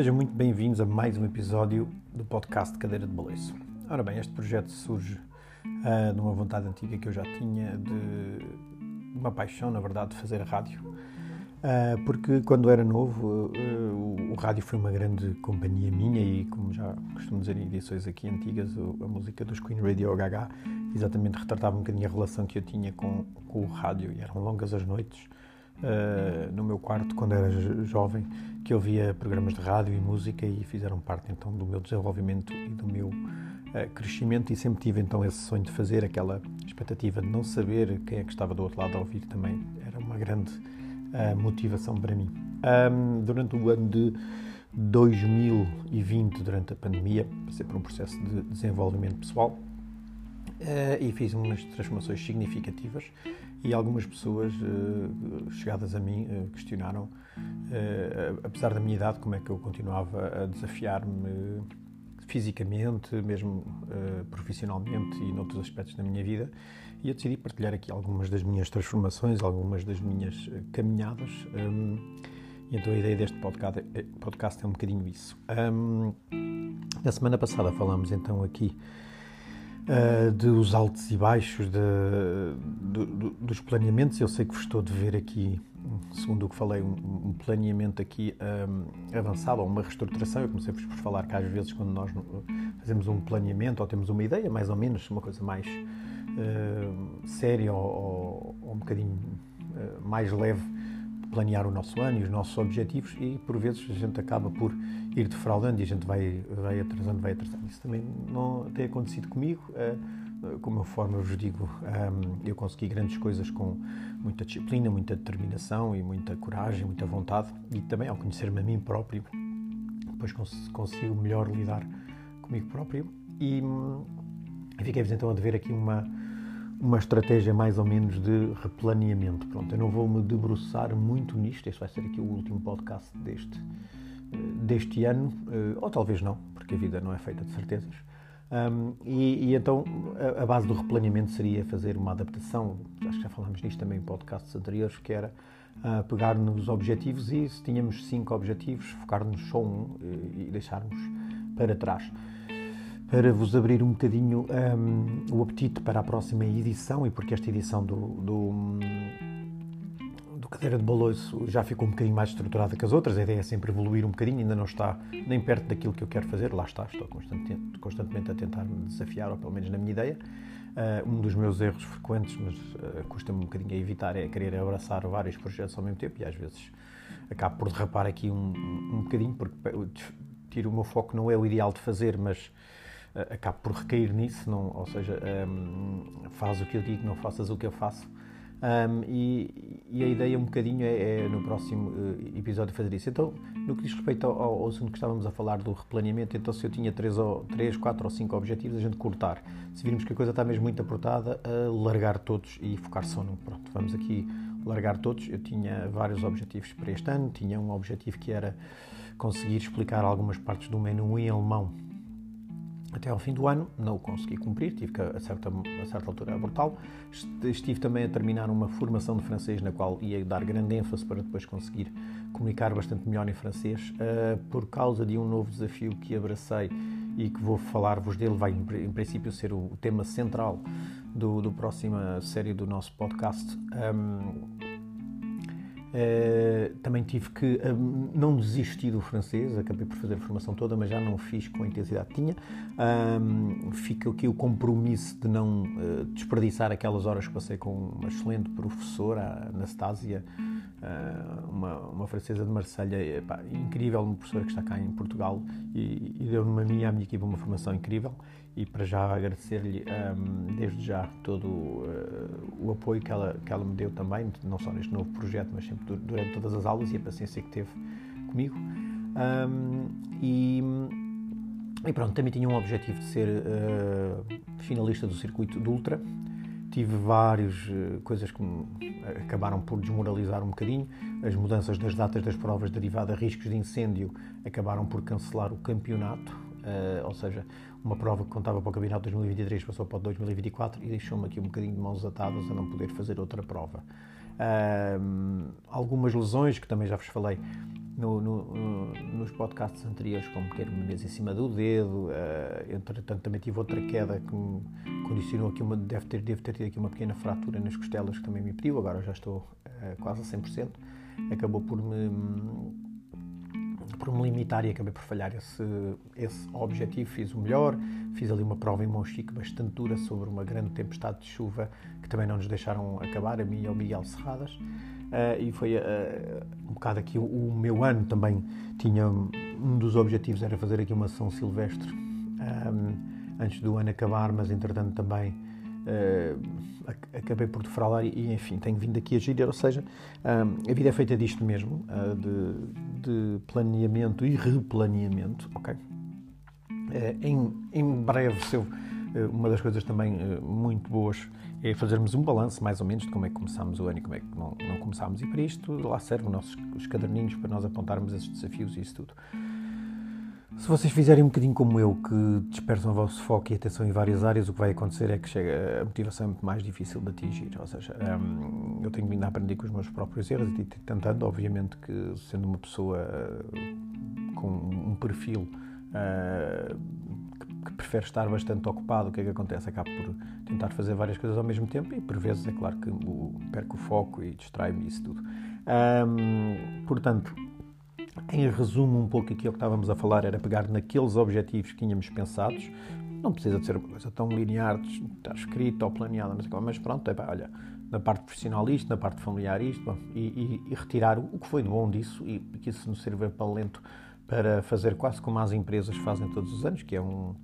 Sejam muito bem-vindos a mais um episódio do podcast Cadeira de Balanço. Ora bem, este projeto surge uh, de uma vontade antiga que eu já tinha de uma paixão, na verdade, de fazer rádio. Uh, porque quando era novo, uh, o, rádio foi uma grande companhia minha e, como já costumo dizer em edições aqui antigas, a música dos Queen Radio Gaga exatamente retratava um bocadinho a relação que eu tinha com, com o rádio e eram longas as noites uh, no meu quarto quando era jovem que eu via programas de rádio e música e fizeram parte então do meu desenvolvimento e do meu uh, crescimento. E sempre tive então esse sonho de fazer aquela expectativa de não saber quem é que estava do outro lado a ouvir também. Era uma grande uh, motivação para mim. Um, durante o ano de 2020, durante a pandemia, passei por um processo de desenvolvimento pessoal uh, e fiz umas transformações significativas e algumas pessoas uh, chegadas a mim uh, questionaram, apesar da minha idade, como é que eu continuava a desafiar-me fisicamente, mesmo profissionalmente e noutros aspectos da minha vida. E eu decidi partilhar aqui algumas das minhas transformações, algumas das minhas caminhadas. Um, e então a ideia deste podcast, podcast é um bocadinho isso. Um, na semana passada falamos então aqui uh, dos altos e baixos, de, de, dos planeamentos. Eu sei que vos estou de ver aqui, segundo o que falei, um, um planeamento aqui um, avançado, ou uma reestruturação. Eu comecei por falar que às vezes quando nós fazemos um planeamento ou temos uma ideia, mais ou menos, uma coisa mais uh, séria ou, ou, ou, um bocadinho uh, mais leve, planear o nosso ano e os nossos objetivos e por vezes a gente acaba por ir defraudando e a gente vai, vai atrasando, vai atrasando. Isso também não tem acontecido comigo. Uh, como eu forma vos digo, um, eu consegui grandes coisas com muita disciplina, muita determinação e muita coragem, muita vontade e também ao conhecer-me a mim próprio, depois cons consigo melhor lidar comigo próprio e, hum, fiquei-vos então a dever aqui uma, uma estratégia mais ou menos de replaneamento. Pronto, eu não vou me debruçar muito nisto, este vai ser aqui o último podcast deste, eh, deste ano, eh, ou talvez não, porque a vida não é feita de certezas. Um, e, e, então a, a, base do replaneamento seria fazer uma adaptação, acho que já falámos nisto também em podcasts anteriores, que era uh, pegar nos objetivos e se tínhamos cinco objetivos, focar-nos só um e, eh, e deixarmos para trás para vos abrir um bocadinho um, o apetite para a próxima edição e porque esta edição do, do, do Cadeira de Baloiço já ficou um bocadinho mais estruturada que as outras, a ideia é sempre evoluir um bocadinho, ainda não está nem perto daquilo que eu quero fazer, lá está, estou constantemente, constantemente a tentar me desafiar, ou pelo menos na minha ideia. Uh, um dos meus erros frequentes, mas uh, custa-me um bocadinho a evitar, é querer abraçar vários projetos ao mesmo tempo e às vezes acabo por derrapar aqui um, um bocadinho, porque tiro o meu foco, não é o ideal de fazer, mas acabo por recair nisso, não, ou seja, um, faz o que eu digo, não faças o que eu faço. Um, e, e, a ideia um bocadinho é, é no próximo uh, episódio fazer isso. Então, no que diz respeito ao, ao, assunto que estávamos a falar do replaneamento, então se eu tinha 3, ou, 3 4 ou 5 objetivos, a gente cortar. Se virmos que a coisa está mesmo muito apertada, largar todos e focar só num. Pronto, vamos aqui largar todos. Eu tinha vários objetivos para este ano, tinha um objetivo que era conseguir explicar algumas partes do menu em alemão até ao fim do ano não o consegui cumprir, tive que a certa, a certa altura abortá-lo. Estive também a terminar uma formação de francês na qual ia dar grande ênfase para depois conseguir comunicar bastante melhor em francês, uh, por causa de um novo desafio que abracei e que vou falar-vos dele, vai em princípio ser o tema central do, do próxima série do nosso podcast. Um, Uh, também tive que uh, não desistir do francês, acabei por fazer a formação toda, mas já não fiz com a intensidade que tinha. Um, fica aqui o compromisso de não uh, desperdiçar aquelas horas que passei com uma excelente professora, Anastasia, uma, uma, francesa de Marselha, incrível, uma professora que está cá em Portugal e, e deu-me a mim e à minha equipa uma formação incrível e para já agradecer-lhe um, desde já todo uh, o apoio que ela, que ela me deu também, não só neste novo projeto, mas sempre durante todas as aulas e a paciência que teve comigo. Um, e, e, pronto, também tinha um objetivo de ser uh, finalista do circuito do Ultra. Tive várias uh, coisas que me acabaram por desmoralizar um bocadinho. As mudanças das datas das provas derivadas a riscos de incêndio acabaram por cancelar o campeonato, uh, ou seja, uma prova que contava para o campeonato de 2023 passou para o 2024 e deixou-me aqui um bocadinho de mãos atadas a não poder fazer outra prova. Uh, algumas lesões, que também já vos falei no, no, nos podcasts anteriores como quer uma mesa em cima do dedo. Uh, entretanto, também tive outra queda que me condicionou aqui uma. Deve ter, deve ter tido aqui uma pequena fratura nas costelas que também me impediu. Agora já estou uh, quase a 100%. Acabou por me por me limitar e acabei por falhar esse, esse objetivo. Fiz o melhor, fiz ali uma prova em Monchique bastante dura sobre uma grande tempestade de chuva que também não nos deixaram acabar, a mim e ao Miguel Serradas. Uh, e foi uh, um bocado aqui o, o, meu ano também tinha um dos objetivos era fazer aqui uma São Silvestre um, antes do ano acabar, mas entretanto também uh, acabei por defraudar e, enfim, tenho vindo aqui a girar, ou seja, a vida é feita disto mesmo, uh, de, de, planeamento e replaneamento, ok? Uh, em, em breve, se eu, uma das coisas também muito boas é fazermos um balanço, mais ou menos, de como é que começámos o ano e como é que não, não começámos, e para isto lá servem os nossos os caderninhos para nós apontarmos esses desafios e isso tudo. Se vocês fizerem um bocadinho como eu, que dispersam o vosso foco e atenção em várias áreas, o que vai acontecer é que chega, a motivação é muito mais difícil de atingir. Ou seja, um, eu tenho vindo a aprender com os meus próprios erros e tentando, obviamente, que sendo uma pessoa uh, com um perfil uh, que, que, prefere estar bastante ocupado, o que é que acontece? Acabo por tentar fazer várias coisas ao mesmo tempo e, por vezes, é claro que o, perco o foco e distrai-me isso tudo. Um, portanto, em resumo, um pouco aquilo que estávamos a falar era pegar naqueles objetivos que tínhamos pensados. Não precisa de ser uma coisa tão linear, de estar escrita ou planeada, mas, pronto, é, pá, olha, na parte profissional isto, na parte familiar isto, bom, e, e, e, retirar o que foi de bom disso e que isso nos sirva para lento para fazer quase como as empresas fazem todos os anos, que é um,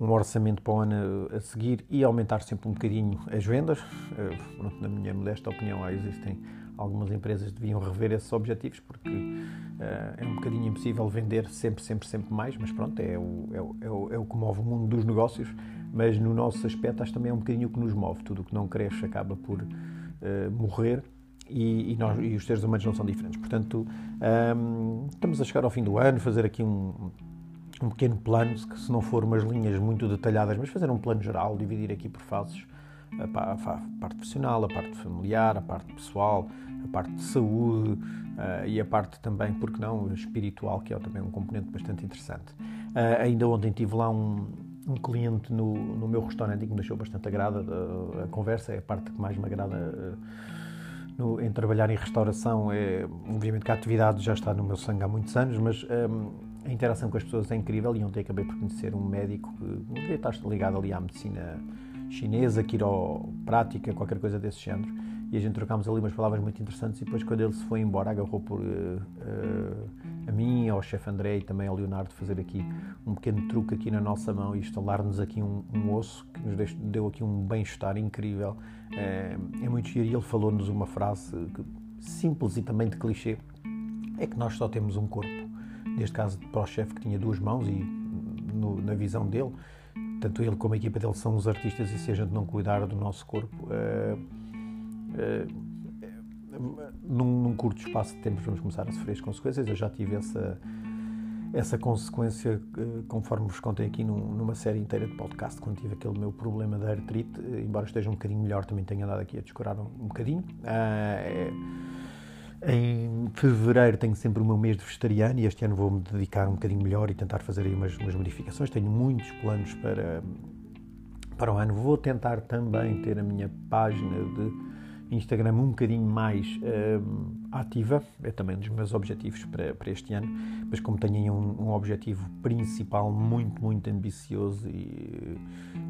um orçamento para o ano a seguir e aumentar sempre um bocadinho as vendas. Uh, na minha modesta opinião, existem algumas empresas deviam rever esses objetivos porque uh, é um bocadinho impossível vender sempre, sempre, sempre mais, mas pronto, é o, é, o, é, o, é o que move o mundo dos negócios, mas no nosso aspecto acho também é um bocadinho o que nos move, tudo o que não cresce acaba por uh, morrer e, e, nós, e os seres humanos não são diferentes. Portanto, um, ehm, estamos a chegar ao fim do ano, fazer aqui um, um pequeno plano, que se não for umas linhas muito detalhadas, mas fazer um plano geral, dividir aqui por fases a, parte profissional, a parte familiar, a parte pessoal, a parte de saúde uh, e a parte também, porque não, espiritual, que é também um componente bastante interessante. Uh, ainda ontem tive lá um, um cliente no, no meu restaurante que me deixou bastante agrada. A, a conversa é a parte que mais me agrada no, em trabalhar em restauração. É, obviamente que a atividade já está no meu sangue há muitos anos, mas um, a interação com as pessoas é incrível. E ontem acabei por conhecer um médico que estar ligado ali à medicina chinesa, quiroprática, qualquer coisa desse género e a gente trocámos ali umas palavras muito interessantes e depois quando ele se foi embora agarrou por uh, uh, a mim, ao chefe André e também ao Leonardo fazer aqui um pequeno truque aqui na nossa mão e instalar-nos aqui um, um, osso que nos deu, deu aqui um bem-estar incrível. É, é muito giro e ele falou-nos uma frase simples e também de clichê, é que nós só temos um corpo. Neste caso para o chefe que tinha duas mãos e no, na visão dele, tanto ele como a equipa dele são os artistas e se a gente não cuidar do nosso corpo... Uh, eh, num, num, curto espaço de tempo vamos começar a sofrer as consequências. Eu já tive essa, essa consequência, eh, conforme vos contei aqui num, numa série inteira de podcast, quando tive aquele meu problema da artrite, embora esteja um bocadinho melhor, também tenho andado aqui a descurar um, um bocadinho. É, em fevereiro tenho sempre o meu mês de vegetariano e este ano vou-me dedicar um bocadinho melhor e tentar fazer aí umas, umas modificações. Tenho muitos planos para, para o ano. Vou tentar também ter a minha página de Instagram um bocadinho mais uh, ativa, é também um dos meus objetivos para, para este ano, mas como tenho um, um objetivo principal muito, muito ambicioso e,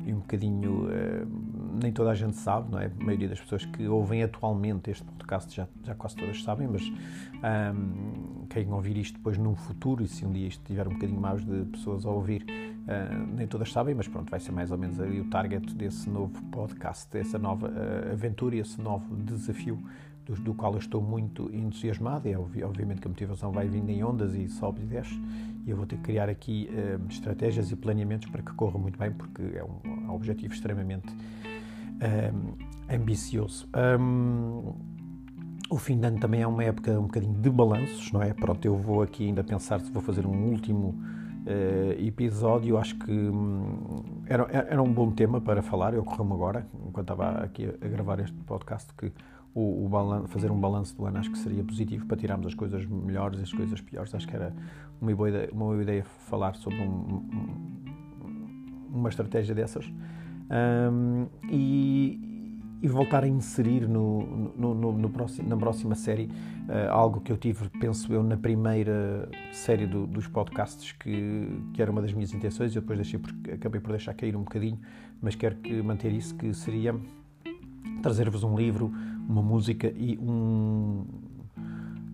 e um bocadinho, uh, nem toda a gente sabe, não é? A maioria das pessoas que ouvem atualmente este podcast já, já quase todas sabem, mas um, quem ouvir isto depois num futuro, e se um dia isto tiver um bocadinho mais de pessoas a ouvir, Uh, nem todas sabem, mas pronto, vai ser mais ou menos aí o target desse novo podcast, dessa nova uh, aventura, esse novo desafio do, do, qual eu estou muito entusiasmado. É obviamente que a motivação vai vindo em ondas e sobe e desce, e eu vou ter que criar aqui uh, estratégias e planeamentos para que corra muito bem, porque é um, é um objetivo extremamente ambicioso. Um, o fim de ano também é uma época um bocadinho de balanços, não é? Pronto, eu vou aqui ainda pensar se vou fazer um último uh, episódio. Acho que hum, era, era um bom tema para falar. Ocorreu-me agora, enquanto estava aqui a, a, gravar este podcast, que o, o balan fazer um balanço do ano acho que seria positivo para tirarmos as coisas melhores e as coisas piores. Acho que era uma boa ideia, uma boa ideia falar sobre um, um, uma estratégia dessas. Um, e, e voltar a inserir no, no, no, no próximo, na próxima série uh, algo que eu tive, penso eu, na primeira série do, dos podcasts, que, que era uma das minhas intenções, e eu depois deixei, porque acabei por deixar cair um bocadinho, mas quero que manter isso, que seria trazer-vos um livro, uma música e um,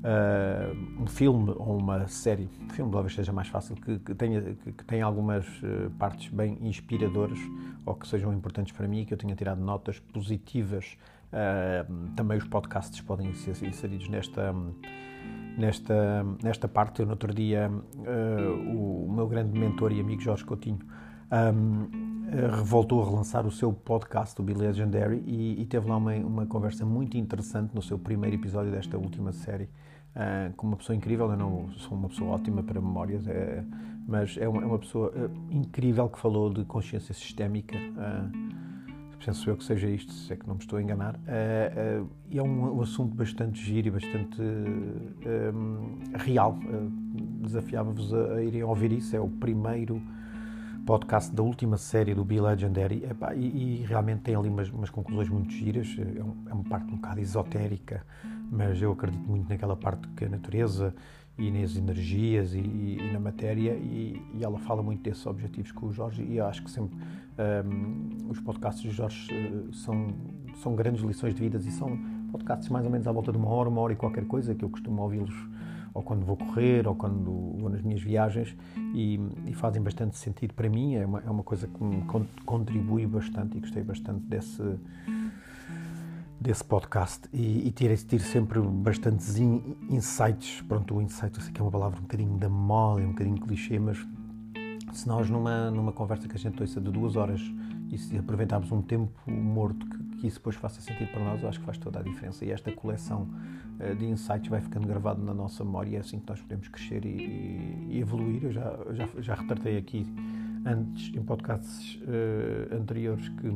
uh, um filme ou uma série, filme talvez seja mais fácil, que, que tenha, que, que, tenha algumas uh, partes bem inspiradoras ou que sejam importantes para mim, que eu tenha tirado notas positivas. Uh, também os podcasts podem ser inseridos nesta, nesta, nesta parte. Eu, no outro dia, o, o, meu grande mentor e amigo Jorge Coutinho um, voltou a relançar o seu podcast, o Be Legendary, e, e teve lá uma, uma conversa muito interessante no seu primeiro episódio desta última série uh, com uma pessoa incrível. Eu não sou uma pessoa ótima para memórias, é, mas é uma, é uma pessoa uh, incrível que falou de consciência sistémica. Uh, penso eu que seja isto, se é que não me estou a enganar. E é um, um, assunto bastante giro e bastante um, real. Desafiava-vos a, a irem ouvir isso. É o primeiro podcast da última série do Be Legendary e, e, realmente tem ali umas, umas conclusões muito giras. É, um, é, uma parte um bocado esotérica, mas eu acredito muito naquela parte que a natureza e nas energias e, e, e na matéria e, e, ela fala muito desses objetivos com o Jorge e eu acho que sempre um, os podcasts do Jorge uh, são, são grandes lições de vidas e são podcasts mais ou menos à volta de uma hora, uma hora e qualquer coisa que eu costumo ouvi-los ou quando vou correr, ou quando vou nas minhas viagens, e fazem bastante sentido para mim. É uma, é uma coisa que me contribui bastante e gostei bastante desse, desse podcast. E, e ter, ter sempre bastantes in, insights. Pronto, o insight eu sei que é uma palavra um bocadinho da moda, um bocadinho clichê, mas se nós numa, numa conversa que a gente ouça de duas horas e se aproveitarmos um tempo morto que, que isso depois faça sentido para nós, eu acho que faz toda a diferença. E esta coleção uh, de insights vai ficando gravado na nossa memória e é assim que nós podemos crescer e, e evoluir. Eu já, já, já retratei aqui antes, em podcasts uh, anteriores, que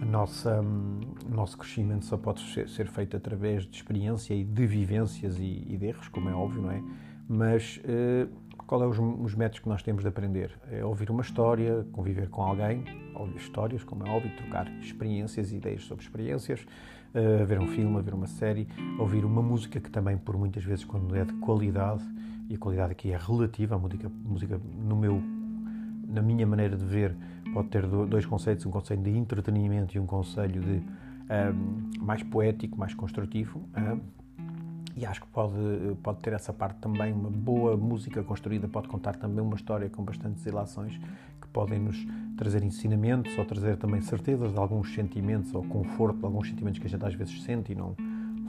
a nossa, um, o nosso crescimento só pode ser, ser, feito através de experiência e de vivências e, e de erros, como é óbvio, não é? Mas uh, qual é os, os, métodos que nós temos de aprender? É ouvir uma história, conviver com alguém, ouvir histórias, como é óbvio, trocar experiências e ideias sobre experiências, uh, ver um filme, ver uma série, ouvir uma música que também, por muitas vezes, quando é de qualidade, e a qualidade aqui é relativa, a música, música no meu, na minha maneira de ver, pode ter dois conceitos, um conceito de entretenimento e um conselho de um, mais poético, mais construtivo. Um, e acho que pode, pode ter essa parte também. Uma boa música construída pode contar também uma história com bastantes ilações que podem nos trazer ensinamentos ou trazer também certezas de alguns sentimentos ou conforto de alguns sentimentos que a gente às vezes sente e não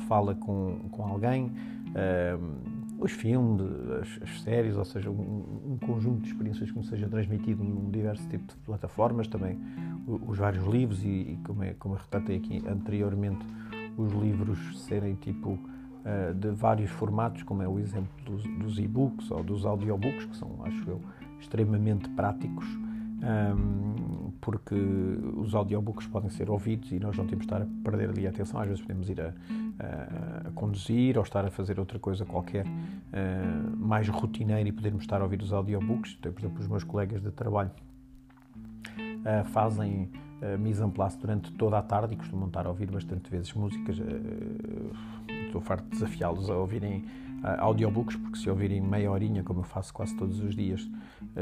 fala com, com alguém. Uh, os filmes, as, as, séries, ou seja, um, um, conjunto de experiências que nos seja transmitido num diverso tipo de plataformas, também os, vários livros e, e como, é, como eu retratei aqui anteriormente, os livros serem tipo uh, de vários formatos, como é o exemplo dos, dos e-books ou dos audiobooks, que são, acho eu, extremamente práticos, um, ehm, porque os audiobooks podem ser ouvidos e nós não temos de estar a perder ali a atenção. Às vezes podemos ir a, a, a conduzir ou estar a fazer outra coisa qualquer uh, mais rotineira e podermos estar a ouvir os audiobooks. Então, por exemplo, os meus colegas de trabalho uh, fazem uh, mise en place durante toda a tarde e costumam estar a ouvir bastante vezes músicas. Estou farto de desafiá-los a ouvirem audiobooks, porque se ouvirem meia horinha, como eu faço quase todos os dias,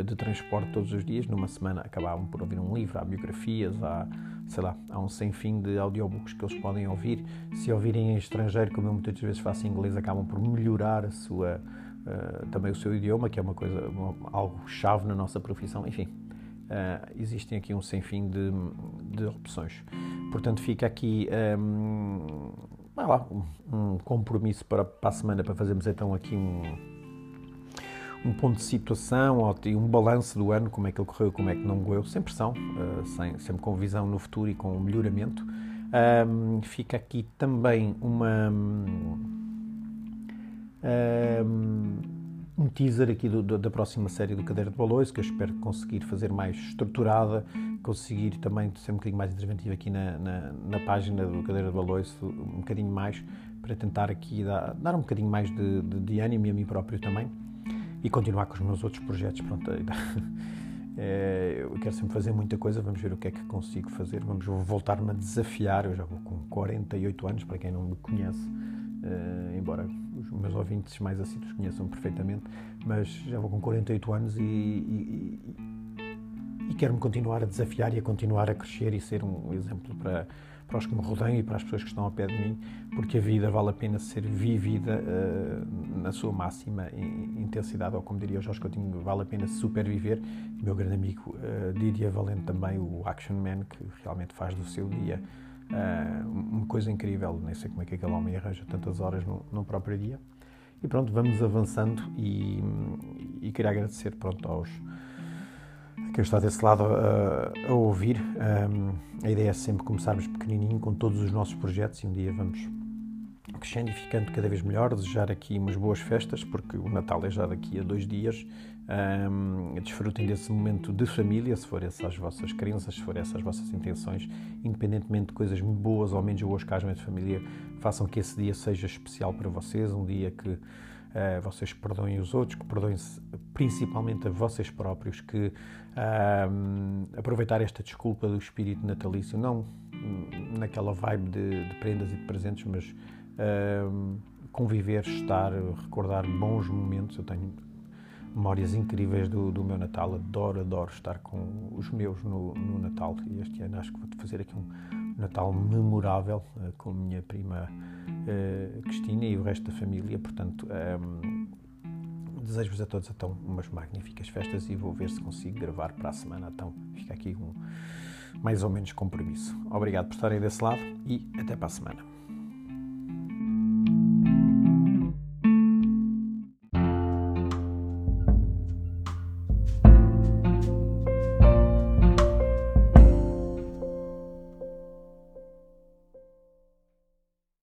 de transporte todos os dias, numa semana acabavam por ouvir um livro, há biografias, há, sei lá, há um sem fim de audiobooks que eles podem ouvir. Se ouvirem em estrangeiro, como eu muitas vezes faço em inglês, acabam por melhorar a sua, uh, também o seu idioma, que é uma coisa, uma, algo chave na nossa profissão, enfim. Uh, existem aqui um sem fim de, de opções. Portanto, fica aqui um, lá, um compromisso para, para a semana para fazermos então aqui um, um ponto de situação ou um balanço do ano, como é que ele correu, como é que não correu, sem pressão, uh, sem, sempre com visão no futuro e com melhoramento. Fica aqui também uma. Um, um teaser aqui do, do, da próxima série do Cadeira de Balões, que eu espero conseguir fazer mais estruturada, conseguir também ser um bocadinho mais interventivo aqui na, na, na página do Cadeira de Baloiço, um bocadinho mais, para tentar aqui dar, dar um bocadinho mais de, de, de ânimo e a mim próprio também e continuar com os meus outros projetos. Pronto, é, eu quero sempre fazer muita coisa, vamos ver o que é que consigo fazer, vamos voltar-me a desafiar. Eu já vou com 48 anos, para quem não me conhece, uh, embora os meus ouvintes mais assíduos conheçam perfeitamente, mas já vou com 48 anos e, e, e, e quero-me continuar a desafiar e a continuar a crescer e ser um exemplo para para os que me rodeiam e para as pessoas que estão ao pé de mim, porque a vida vale a pena ser vivida uh, na sua máxima intensidade, ou como diria o Jorge Coutinho, vale a pena superviver. O meu grande amigo uh, Didier Valente também, o Action Man, que realmente faz do seu dia uh, uma coisa incrível. Nem sei como é que aquele homem arranja tantas horas no, no próprio dia. E pronto, vamos avançando e, e queria agradecer pronto, aos quem está desse lado a, a ouvir. A ideia é sempre começarmos pequenininho com todos os nossos projetos e um dia vamos crescendo e ficando cada vez melhor. Desejar aqui umas boas festas, porque o Natal é já daqui a dois dias. Um, desfrutem desse momento de família, se for essas as vossas crenças, se for essas as vossas intenções, independentemente de coisas boas ou menos boas que hajam de família, façam que esse dia seja especial para vocês, um dia que uh, vocês perdoem os outros, que perdoem principalmente a vocês próprios, que uh, aproveitar esta desculpa do espírito natalício, não naquela vibe de, de prendas e de presentes, mas uh, conviver, estar, recordar bons momentos. Eu tenho memórias incríveis do, do, meu Natal, adoro, adoro estar com os meus no, no Natal e este ano acho que vou fazer aqui um Natal memorável uh, com a minha prima uh, Cristina e o resto da família, portanto um, desejo-vos a todos então umas magníficas festas e vou ver se consigo gravar para a semana, então fica aqui um mais ou menos compromisso. Obrigado por estarem desse lado e até para a semana.